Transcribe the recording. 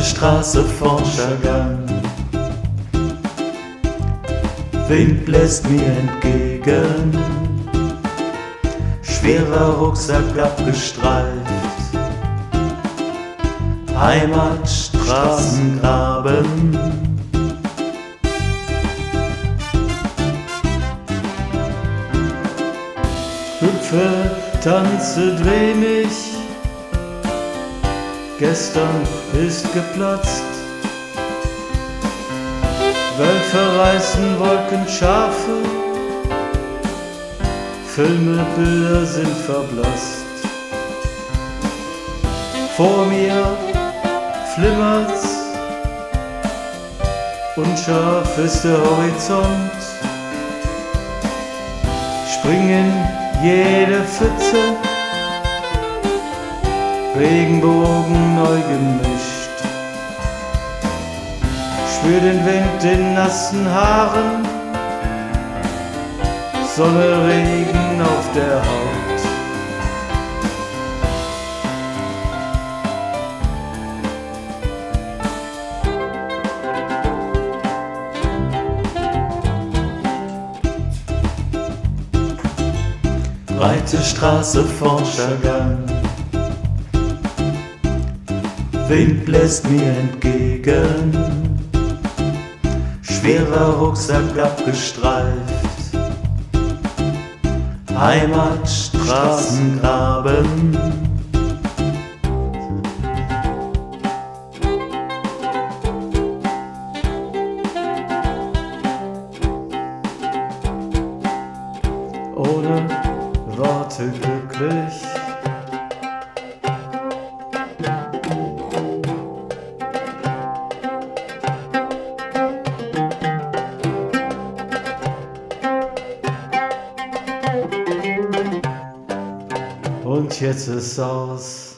Straße vorn Chagall. Wind bläst mir entgegen, schwerer Rucksack abgestreift. Heimat, Straßengraben. Hüpfe, tanze, dreh mich. Gestern ist geplatzt. Wölfe reißen Wolkenschafe. Filme, Bilder sind verblasst. Vor mir flimmert's, unscharf ist der Horizont. Spring in jede Pfütze, Regenbogen neu gemischt. Spür den Wind in nassen Haaren, Sonne, Regen auf der Haut. Breite Straße vorn Chagall. Wind bläst mir entgegen, schwerer Rucksack abgestreift. Heimat, Straßengraben. Ohne Worte glücklich. Und jetzt ist aus.